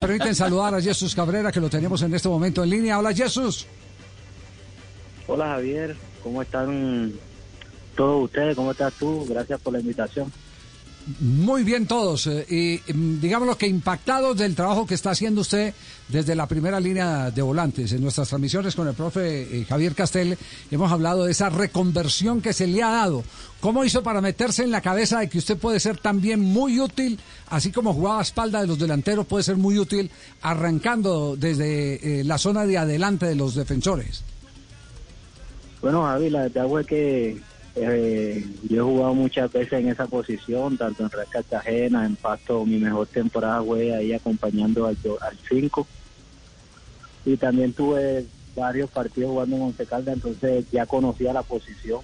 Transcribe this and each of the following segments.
Permiten saludar a Jesús Cabrera, que lo tenemos en este momento en línea. Hola, Jesús. Hola, Javier. ¿Cómo están todos ustedes? ¿Cómo estás tú? Gracias por la invitación. Muy bien todos. eh, y mm, digamos que impactados del trabajo que está haciendo usted desde la primera línea de volantes. En nuestras transmisiones con el profe eh, Javier Castel hemos hablado de esa reconversión que se le ha dado. ¿Cómo hizo para meterse en la cabeza de que usted puede ser también muy útil, así como jugaba a espalda de los delanteros, puede ser muy útil arrancando desde eh, la zona de adelante de los defensores? Bueno, Javi, la verdad fue que eh, yo he jugado muchas veces en esa posición, tanto en Real Cartagena, en Pasto, mi mejor temporada fue ahí acompañando al 5. Y también tuve varios partidos jugando en Once Caldas, entonces ya conocía la posición.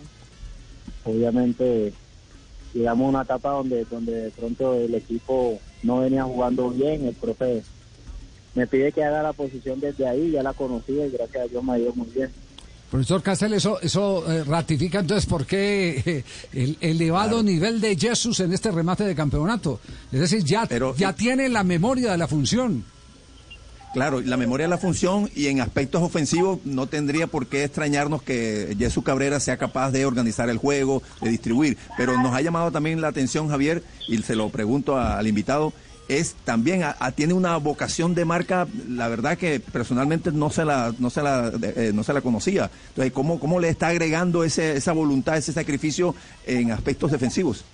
Obviamente, llegamos a una etapa donde, donde de pronto el equipo no venía jugando bien, el profe me pide que haga la posición desde ahí, ya la conocía y gracias a Dios me ha ido muy bien. Profesor Castel, eso, eso eh, ratifica entonces por qué eh, el elevado nivel de Jesús en este remate de campeonato. Es decir, ya, Pero- ya tiene la memoria de la función. Claro, la memoria de la función y en aspectos ofensivos no tendría por qué extrañarnos que Jesús Cabrera sea capaz de organizar el juego, de distribuir. Pero nos ha llamado también la atención, Javier, y se lo pregunto al invitado, es también a- tiene una vocación de marca, la verdad que personalmente no se la no se la eh, no se la conocía. Entonces, ¿cómo, cómo le está agregando ese, esa voluntad, ese sacrificio en aspectos defensivos?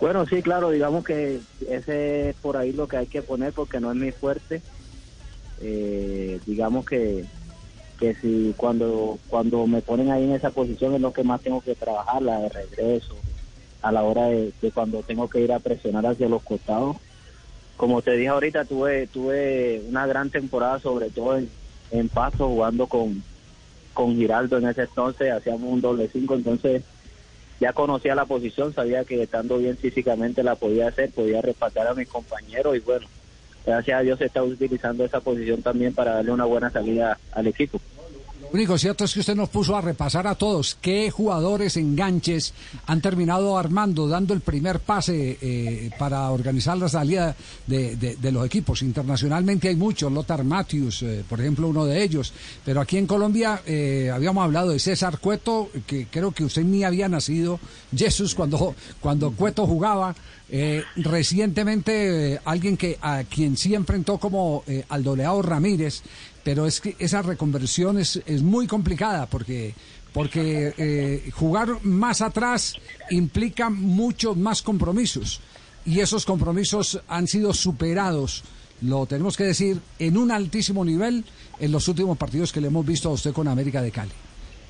Bueno, sí, claro, digamos que ese es por ahí lo que hay que poner porque no es mi fuerte. Eh, digamos que, que si cuando, cuando me ponen ahí en esa posición es lo que más tengo que trabajar, la de regreso, a la hora de, cuando tengo que ir a presionar hacia los costados. Como te dije ahorita, tuve, tuve una gran temporada, sobre todo en, en Paso, jugando con, con Giraldo en ese entonces, hacíamos un doble cinco, entonces ya conocía la posición, sabía que estando bien físicamente la podía hacer, podía respaldar a mis compañeros y bueno, gracias a Dios se está utilizando esa posición también para darle una buena salida al equipo. Lo único cierto es que usted nos puso a repasar a todos qué jugadores enganches han terminado armando, dando el primer pase eh, para organizar la salida de, de- los equipos. Internacionalmente hay muchos, Lothar Matthews, eh, por ejemplo, uno de ellos. Pero aquí en Colombia eh, habíamos hablado de César Cueto, que creo que usted ni había nacido, Jesús, cuando, cuando Cueto jugaba. Recientemente alguien que a quien sí enfrentó como al doleado Ramírez, pero es que esa reconversión es, es muy complicada porque porque eh, jugar más atrás implica muchos más compromisos y esos compromisos han sido superados, lo tenemos que decir, en un altísimo nivel en los últimos partidos que le hemos visto a usted con América de Cali.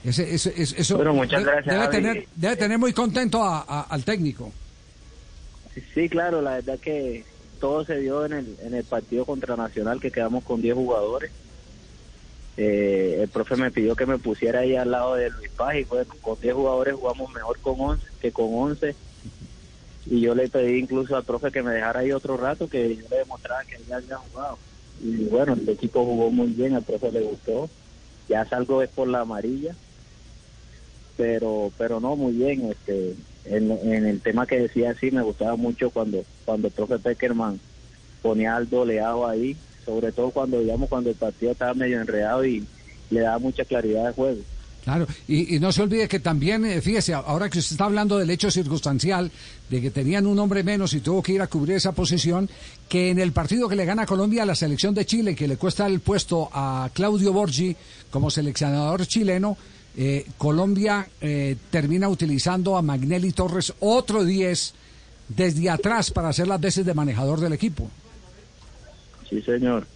Ese, ese- ese- eso Bueno, muchas gracias, debe, tener, debe tener muy contento a- a- al técnico. Sí, claro, la verdad que todo se dio en el, en el partido contra Nacional, que quedamos con 10 jugadores. Eh, el profe me pidió que me pusiera ahí al lado de Luis Paz y bueno, con 10 jugadores jugamos mejor con 11 que con 11. Y yo le pedí incluso al profe que me dejara ahí otro rato, que yo le demostrara que ya había jugado. Y bueno, el equipo jugó muy bien, al profe le gustó. Ya salgo es por la amarilla pero pero no muy bien este en, en el tema que decía sí me gustaba mucho cuando cuando el profe Peckerman ponía al doleado ahí sobre todo cuando digamos cuando el partido estaba medio enredado y le daba mucha claridad de juego Claro, y, no se olvide que también, eh, fíjese, ahora que usted está hablando del hecho circunstancial, de que tenían un hombre menos y tuvo que ir a cubrir esa posición, que en el partido que le gana Colombia a la selección de Chile, que le cuesta el puesto a Claudio Borgi como seleccionador chileno, eh, Colombia eh, termina utilizando a Magnelli Torres, otro 10, desde atrás para hacer las veces de manejador del equipo. Sí señor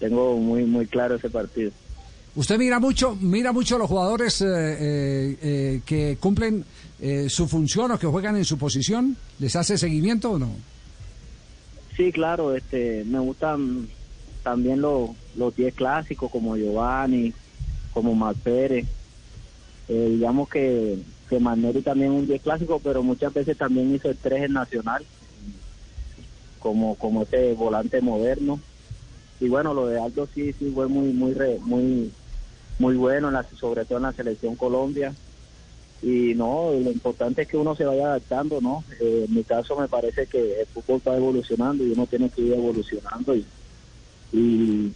tengo muy muy claro ese partido Usted mira mucho, mira mucho a los jugadores eh, eh, eh, que cumplen eh, su función o que juegan en su posición. ¿Les hace seguimiento o no? Sí, claro, este, me gustan también los los 10 clásicos como Giovanni, como Mar Pérez. Eh, digamos que, que Magnelli también es un 10 clásico, pero muchas veces también hizo el 3 en Nacional, como, como ese volante moderno. Y bueno, lo de Aldo sí, sí fue muy, muy, re- muy, muy bueno, en la, sobre todo en la selección Colombia. y no, lo importante es que uno se vaya adaptando, ¿no? Eh, en mi caso me parece que el fútbol está evolucionando y uno tiene que ir evolucionando y, y,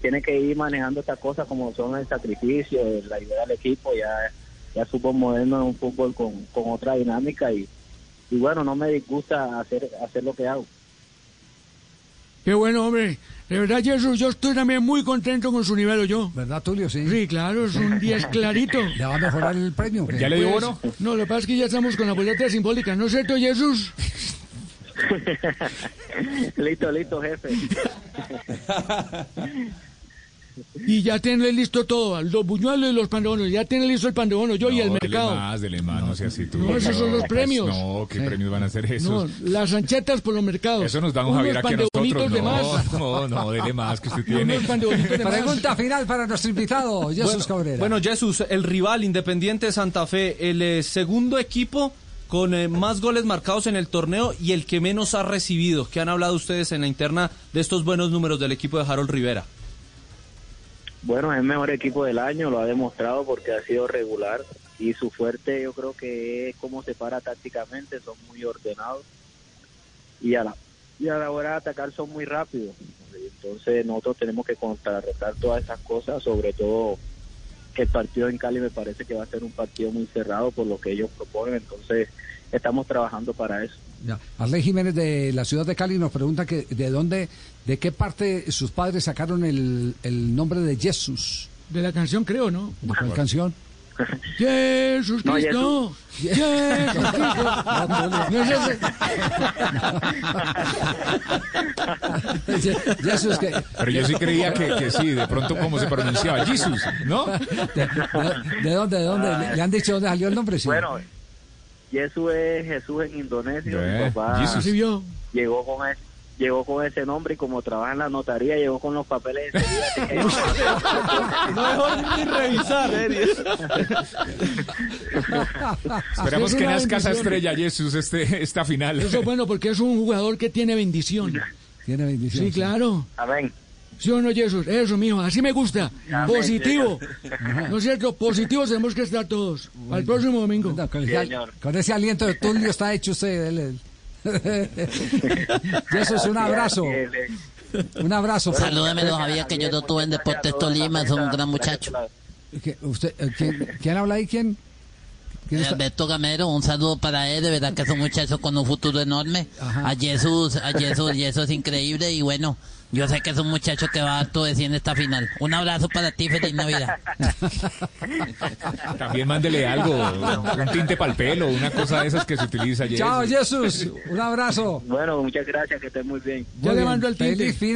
tiene que ir manejando estas cosas como son el sacrificio, la idea del equipo, ya, ya supo movernos en un fútbol con, con otra dinámica y, y bueno, no me disgusta hacer, hacer lo que hago. Qué bueno, hombre. De verdad, Jesús, yo estoy también muy contento con su nivel, yo. ¿Verdad, Tulio? Sí. Sí, claro, es un 10 clarito. ¿Le va a mejorar el premio? qué? ¿Ya le dio Pues, bono? No, lo que pasa es que ya estamos con la boleta simbólica, ¿no es cierto, Jesús? listo, listo, jefe. Y ya tiene listo todo, los buñuelos y los pan de bono, ya tiene listo el pan de bono, yo y el No, dele mercado. más, dele más, no sea así tú. No, esos son los pues, premios. No, ¿qué premios van a ser No, esos? las anchetas por los mercados. Eso nos da un Javier aquí a de nosotros. de más. No, no, no, dele más que usted tiene. De bonitos de más. Pregunta final para nuestro invitado, Jesús Cabrera. Bueno, Jesús, el rival Independiente Santa Fe, el eh, segundo equipo con eh, más goles marcados en el torneo y el que menos ha recibido. ¿Qué han hablado ustedes en la interna de estos buenos números del equipo de Harold Rivera? Bueno, es el mejor equipo del año, lo ha demostrado porque ha sido regular y su fuerte yo creo que es cómo se para tácticamente, son muy ordenados y a la, y a la hora de atacar son muy rápidos. Entonces nosotros tenemos que contrarrestar todas esas cosas, sobre todo que el partido en Cali me parece que va a ser un partido muy cerrado por lo que ellos proponen, entonces estamos trabajando para eso. Ya. Arley Jiménez de la ciudad de Cali nos pregunta que de dónde, de qué parte sus padres sacaron el, el nombre de Jesús. De la canción, creo, ¿no? ¿De cuál canción? Jesús No, Cristo. Jesús Cristo. Jesús, que, Pero yo sí creía que, que sí, de pronto cómo se pronunciaba. Jesus, ¿no? de, de- de dónde, de dónde? ¿Le, le han dicho dónde salió el nombre? Sí. Bueno, Jesús es Jesús en Indonesio, Eh, mi papá Jesús. Llegó con ese, llegó con ese nombre y como trabaja en la notaría llegó con los papeles así que- No dejó ni revisar. Esperamos Es que nazca esa estrella, Jesús, este, esta final. Eso es bueno porque es un jugador que tiene bendición. Tiene bendición. Sí, claro. Amén. ¿Sí o no, Jesús? Eso, mijo, así me gusta. Positivo. ¿No es cierto? Positivos tenemos que estar todos. Al próximo domingo. No, con, Sí, ese, señor. con ese aliento de Tulio está hecho usted. él- él. Jesús, un abrazo. Le- Un abrazo. Salúdamelo, Javier, que yo lo tuve en Deportes Tolima, es un gran muchacho. Que usted, eh, ¿quién, quién habla ahí? ¿Quién? Alberto Gamero, un saludo para él, de verdad que es un muchacho con un futuro enorme. Ajá. A Jesús, a Jesús, y eso es increíble y bueno, yo sé que es un muchacho que va a todo decir en esta final. Un abrazo para ti, feliz Navidad. También mándele algo, un tinte para el pelo, una cosa de esas que se utiliza. Chao, Jesús. Un abrazo. Bueno, muchas gracias, que estén muy bien. Muy le bien. mando el tinte. Feliz fin